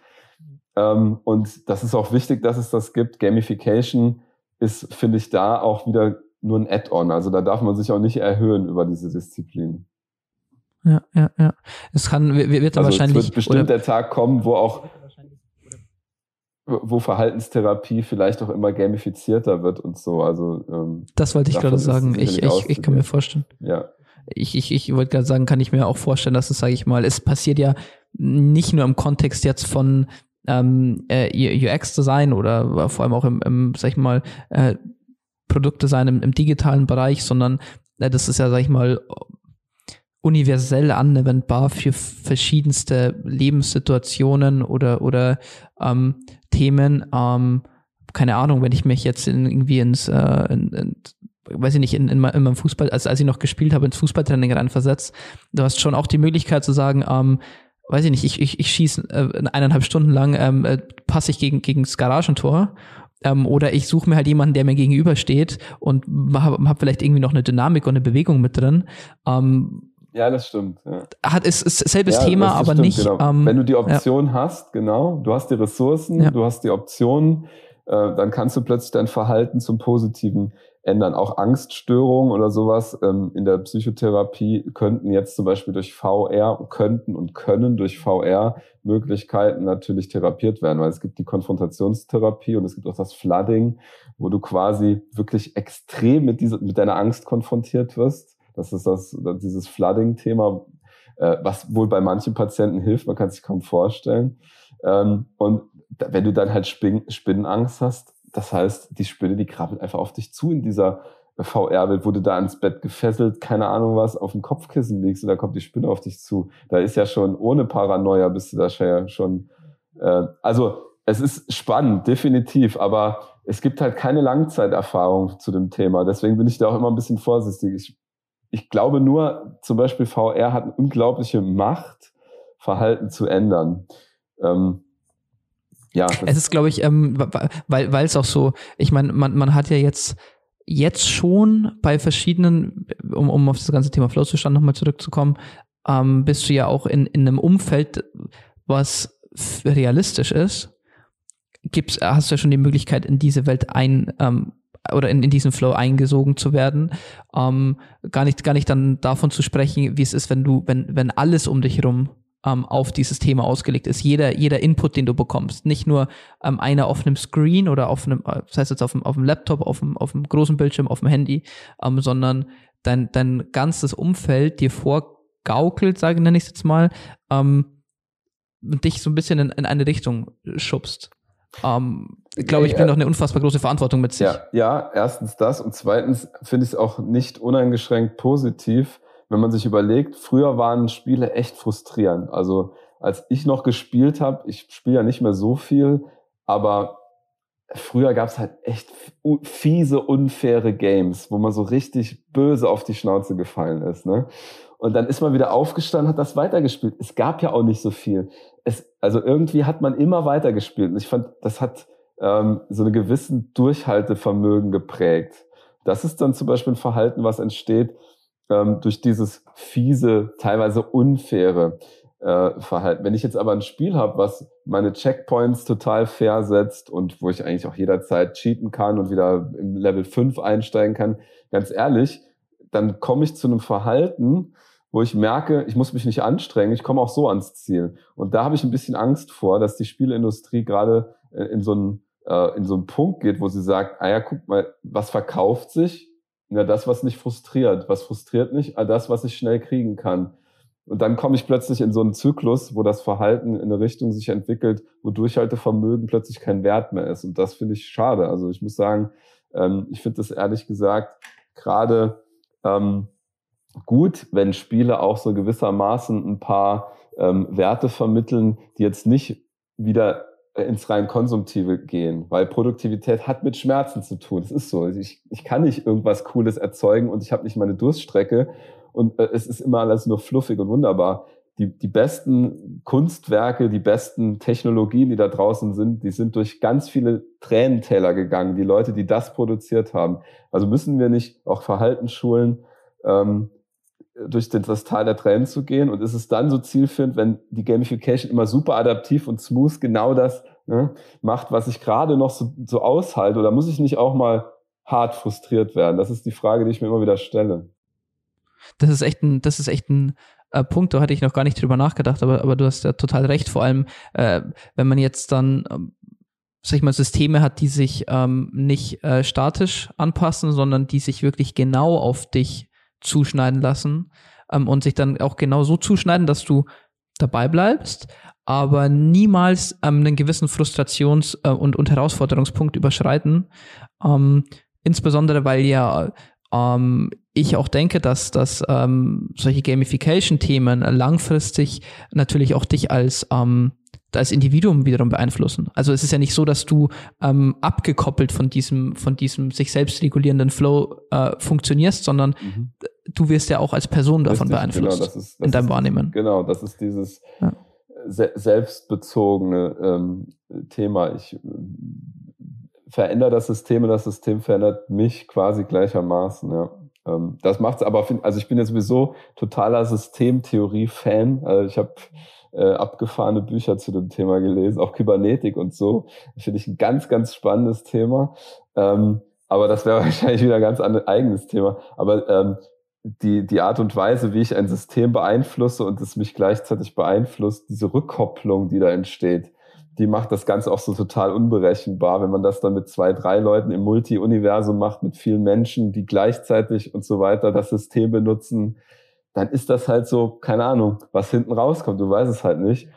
Ähm, und das ist auch wichtig, dass es das gibt. Gamification ist, finde ich, da auch wieder nur ein Add-on. Also da darf man sich auch nicht erhöhen über diese Disziplin. Ja, ja, ja. Es kann, wird also wahrscheinlich. Es wird bestimmt der Tag kommen, wo auch, wo Verhaltenstherapie vielleicht auch immer gamifizierter wird und so. Also, ähm, das wollte ich gerade sagen. Ich, ich, ich kann mir vorstellen. Ja. Ich, ich, ich wollte gerade sagen, kann ich mir auch vorstellen, dass es, sage ich mal, es passiert ja nicht nur im Kontext jetzt von ähm, äh, UX-Design oder vor allem auch im, im sag ich mal, äh, Produktdesign im, im digitalen Bereich, sondern äh, das ist ja, sag ich mal, universell anwendbar für verschiedenste Lebenssituationen oder, oder ähm, Themen. Ähm, keine Ahnung, wenn ich mich jetzt in, irgendwie ins, äh, in, in, weiß ich nicht, in, in, in meinem Fußball, als, als ich noch gespielt habe, ins Fußballtraining reinversetzt, du hast schon auch die Möglichkeit zu sagen, ähm, weiß ich nicht, ich, ich, ich schieße äh, eineinhalb Stunden lang, ähm, äh, passe ich gegen, gegen das Garagentor. Ähm, oder ich suche mir halt jemanden, der mir gegenübersteht und habe hab vielleicht irgendwie noch eine Dynamik und eine Bewegung mit drin. Ähm, ja, das stimmt. Ja. Hat, ist, ist selbes ja, Thema, aber stimmt, nicht. Genau. Ähm, Wenn du die Option ja. hast, genau, du hast die Ressourcen, du hast die Optionen, äh, dann kannst du plötzlich dein Verhalten zum Positiven ändern. Auch Angststörungen oder sowas ähm, in der Psychotherapie könnten jetzt zum Beispiel durch VR, könnten und können durch VR Möglichkeiten natürlich therapiert werden, weil es gibt die Konfrontationstherapie und es gibt auch das Flooding, wo du quasi wirklich extrem mit, dieser, mit deiner Angst konfrontiert wirst. Das ist das, dieses Flooding-Thema, äh, was wohl bei manchen Patienten hilft, man kann sich kaum vorstellen. Ähm, und wenn du dann halt Spin Spinnenangst hast, das heißt, die Spinne, die krabbelt einfach auf dich zu in dieser VR-Welt, wo du da ans Bett gefesselt, keine Ahnung was, auf dem Kopfkissen liegst und da kommt die Spinne auf dich zu. Da ist ja schon ohne Paranoia bist du da schon. Äh, also es ist spannend, definitiv, aber es gibt halt keine Langzeiterfahrung zu dem Thema. Deswegen bin ich da auch immer ein bisschen vorsichtig. Ich, ich glaube nur, zum Beispiel VR hat eine unglaubliche Macht, Verhalten zu ändern. Ähm, ja. Es ist, glaube ich, ähm, weil weil es auch so, ich meine, man, man hat ja jetzt jetzt schon bei verschiedenen, um, um auf das ganze Thema Flow-Zustand nochmal zurückzukommen, ähm, bist du ja auch in, in einem Umfeld, was realistisch ist. Gibt's, hast du ja schon die Möglichkeit, in diese Welt ein, ähm, oder in, in diesen Flow eingesogen zu werden. Ähm, gar nicht, gar nicht dann davon zu sprechen, wie es ist, wenn du, wenn, wenn alles um dich herum ähm, auf dieses Thema ausgelegt ist. Jeder, jeder Input, den du bekommst. Nicht nur ähm, einer auf einem Screen oder auf einem, äh, das heißt jetzt auf dem, auf dem Laptop, auf dem, auf dem großen Bildschirm, auf dem Handy, ähm, sondern dein, dein ganzes Umfeld dir vorgaukelt, sage nenne ich es jetzt mal, ähm, dich so ein bisschen in, in eine Richtung schubst. Ähm, ich glaube, ich bringe doch eine unfassbar große Verantwortung mit sich. Ja, ja erstens das und zweitens finde ich es auch nicht uneingeschränkt positiv, wenn man sich überlegt, früher waren Spiele echt frustrierend. Also als ich noch gespielt habe, ich spiele ja nicht mehr so viel, aber früher gab es halt echt fiese, unfaire Games, wo man so richtig böse auf die Schnauze gefallen ist. Ne? Und dann ist man wieder aufgestanden, hat das weitergespielt. Es gab ja auch nicht so viel. Also irgendwie hat man immer weitergespielt. Und ich fand, das hat ähm, so einen gewissen Durchhaltevermögen geprägt. Das ist dann zum Beispiel ein Verhalten, was entsteht, ähm, durch dieses fiese, teilweise unfaire äh, Verhalten. Wenn ich jetzt aber ein Spiel habe, was meine Checkpoints total fair setzt und wo ich eigentlich auch jederzeit cheaten kann und wieder im Level 5 einsteigen kann, ganz ehrlich, dann komme ich zu einem Verhalten, wo ich merke, ich muss mich nicht anstrengen, ich komme auch so ans Ziel. Und da habe ich ein bisschen Angst vor, dass die Spieleindustrie gerade äh, in so einen äh, in so einen Punkt geht, wo sie sagt, ah ja, guck mal, was verkauft sich? Ja, das, was nicht frustriert. Was frustriert nicht? Ah, das, was ich schnell kriegen kann. Und dann komme ich plötzlich in so einen Zyklus, wo das Verhalten in eine Richtung sich entwickelt, wo Durchhaltevermögen plötzlich kein Wert mehr ist. Und das finde ich schade. Also ich muss sagen, ähm, ich finde das ehrlich gesagt gerade ähm, gut, wenn Spiele auch so gewissermaßen ein paar ähm, Werte vermitteln, die jetzt nicht wieder äh, ins rein Konsumtive gehen, weil Produktivität hat mit Schmerzen zu tun. Es ist so. Ich, ich kann nicht irgendwas Cooles erzeugen und ich habe nicht meine Durststrecke und äh, es ist immer alles nur fluffig und wunderbar. Die, die besten Kunstwerke, die besten Technologien, die da draußen sind, die sind durch ganz viele Tränentäler gegangen, die Leute, die das produziert haben. Also müssen wir nicht auch Verhalten schulen, ähm, durch das Tal der Tränen zu gehen und ist es dann so zielführend, wenn die Gamification immer super adaptiv und smooth genau das ne, macht, was ich gerade noch so, so aushalte oder muss ich nicht auch mal hart frustriert werden? Das ist die Frage, die ich mir immer wieder stelle. Das ist echt ein, das ist echt ein äh, Punkt, da hatte ich noch gar nicht drüber nachgedacht, aber, aber du hast ja total recht, vor allem, äh, wenn man jetzt dann ähm, sag ich mal, Systeme hat, die sich ähm, nicht äh, statisch anpassen, sondern die sich wirklich genau auf dich zuschneiden lassen ähm, und sich dann auch genau so zuschneiden, dass du dabei bleibst, aber niemals ähm, einen gewissen Frustrations- äh, und, und Herausforderungspunkt überschreiten. Ähm, insbesondere, weil ja ähm, ich auch denke, dass, dass ähm, solche Gamification-Themen langfristig natürlich auch dich als als Individuum wiederum beeinflussen. Also es ist ja nicht so, dass du ähm, abgekoppelt von diesem, von diesem sich selbst regulierenden Flow äh, funktionierst, sondern mhm. du wirst ja auch als Person davon Richtig, beeinflusst genau, das ist, das in deinem ist, Wahrnehmen. Genau, das ist dieses ja. se selbstbezogene ähm, Thema. Ich äh, verändere das System und das System verändert mich quasi gleichermaßen, ja. Ähm, das macht's aber, also ich bin ja sowieso totaler Systemtheorie-Fan. Also ich habe äh, abgefahrene Bücher zu dem Thema gelesen, auch Kybernetik und so. Finde ich ein ganz, ganz spannendes Thema. Ähm, aber das wäre wahrscheinlich wieder ein ganz eigenes Thema. Aber ähm, die, die Art und Weise, wie ich ein System beeinflusse und es mich gleichzeitig beeinflusst, diese Rückkopplung, die da entsteht, die macht das Ganze auch so total unberechenbar, wenn man das dann mit zwei, drei Leuten im Multi-Universum macht, mit vielen Menschen, die gleichzeitig und so weiter das System benutzen, dann ist das halt so, keine Ahnung, was hinten rauskommt, du weißt es halt nicht.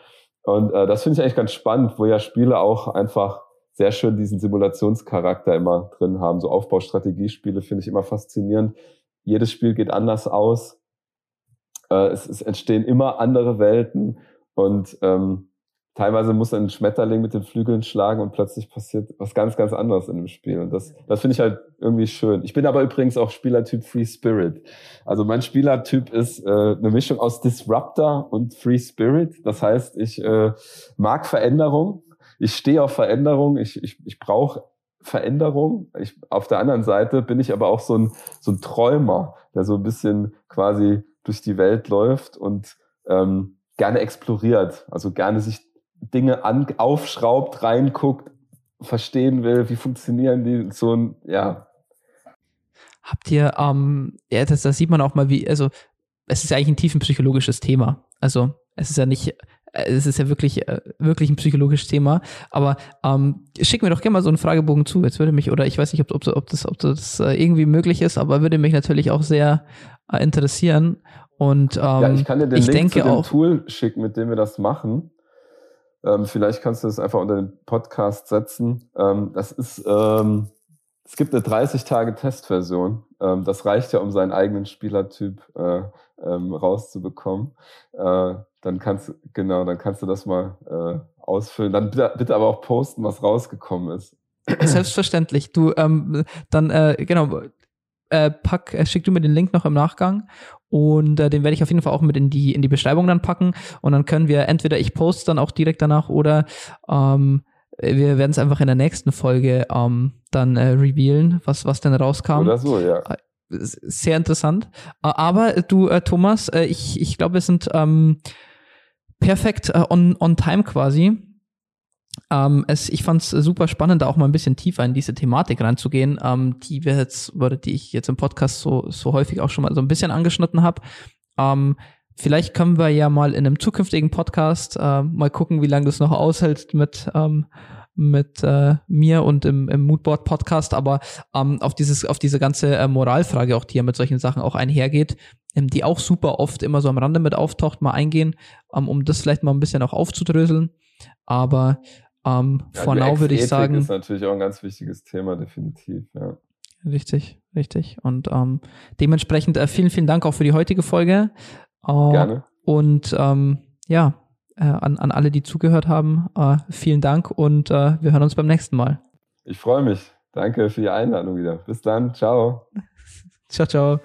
Und äh, das finde ich eigentlich ganz spannend, wo ja Spiele auch einfach sehr schön diesen Simulationscharakter immer drin haben. So Aufbaustrategiespiele finde ich immer faszinierend. Jedes Spiel geht anders aus. Äh, es, es entstehen immer andere Welten und ähm, teilweise muss ein Schmetterling mit den Flügeln schlagen und plötzlich passiert was ganz, ganz anderes in dem Spiel. Und das, das finde ich halt irgendwie schön. Ich bin aber übrigens auch Spielertyp Free Spirit. Also mein Spielertyp ist äh, eine Mischung aus Disruptor und Free Spirit. Das heißt, ich äh, mag Veränderung. Ich stehe auf Veränderung. Ich, ich, ich brauche Veränderung. Ich, auf der anderen Seite bin ich aber auch so ein, so ein Träumer, der so ein bisschen quasi durch die Welt läuft und ähm, gerne exploriert, also gerne sich Dinge an, aufschraubt, reinguckt, verstehen will, wie funktionieren die, so ein, ja. Habt ihr, ähm, ja, das, das sieht man auch mal, wie, also es ist ja eigentlich ein tiefenpsychologisches Thema. Also es ist ja nicht, äh, es ist ja wirklich, äh, wirklich ein psychologisches Thema. Aber ähm, schick mir doch gerne mal so einen Fragebogen zu. Jetzt würde mich, oder ich weiß nicht, ob, ob, ob das, ob das äh, irgendwie möglich ist, aber würde mich natürlich auch sehr interessieren. Und ähm, ja, ich kann dir den ich Link zu dem auch, Tool schicken, mit dem wir das machen. Ähm, vielleicht kannst du das einfach unter den Podcast setzen. Ähm, das ist, ähm, es gibt eine 30 Tage Testversion. Ähm, das reicht ja, um seinen eigenen Spielertyp äh, ähm, rauszubekommen. Äh, dann kannst genau, dann kannst du das mal äh, ausfüllen. Dann bitte, bitte aber auch posten, was rausgekommen ist. Selbstverständlich. Du, ähm, dann, äh, genau, äh, pack, äh, schick du mir den Link noch im Nachgang und äh, den werde ich auf jeden Fall auch mit in die in die Beschreibung dann packen und dann können wir entweder ich poste dann auch direkt danach oder ähm, wir werden es einfach in der nächsten Folge ähm, dann äh, revealen, was was denn rauskam. Oder so, ja. Äh, sehr interessant. Äh, aber du, äh, Thomas, äh, ich, ich glaube, wir sind ähm, perfekt äh, on, on time quasi. Ähm, es, ich fand es super spannend, da auch mal ein bisschen tiefer in diese Thematik reinzugehen, ähm, die wir jetzt, oder die ich jetzt im Podcast so, so häufig auch schon mal so ein bisschen angeschnitten habe. Ähm, vielleicht können wir ja mal in einem zukünftigen Podcast äh, mal gucken, wie lange das noch aushält mit, ähm, mit äh, mir und im, im Moodboard Podcast, aber ähm, auf dieses, auf diese ganze äh, Moralfrage, auch die ja mit solchen Sachen auch einhergeht, ähm, die auch super oft immer so am Rande mit auftaucht, mal eingehen, ähm, um das vielleicht mal ein bisschen auch aufzudröseln. Aber ähm, ja, for now würde ich sagen. ist natürlich auch ein ganz wichtiges Thema, definitiv, ja. Richtig, richtig. Und ähm, dementsprechend äh, vielen, vielen Dank auch für die heutige Folge. Äh, Gerne. Und ähm, ja, äh, an, an alle, die zugehört haben, äh, vielen Dank und äh, wir hören uns beim nächsten Mal. Ich freue mich. Danke für die Einladung wieder. Bis dann. Ciao. ciao, ciao.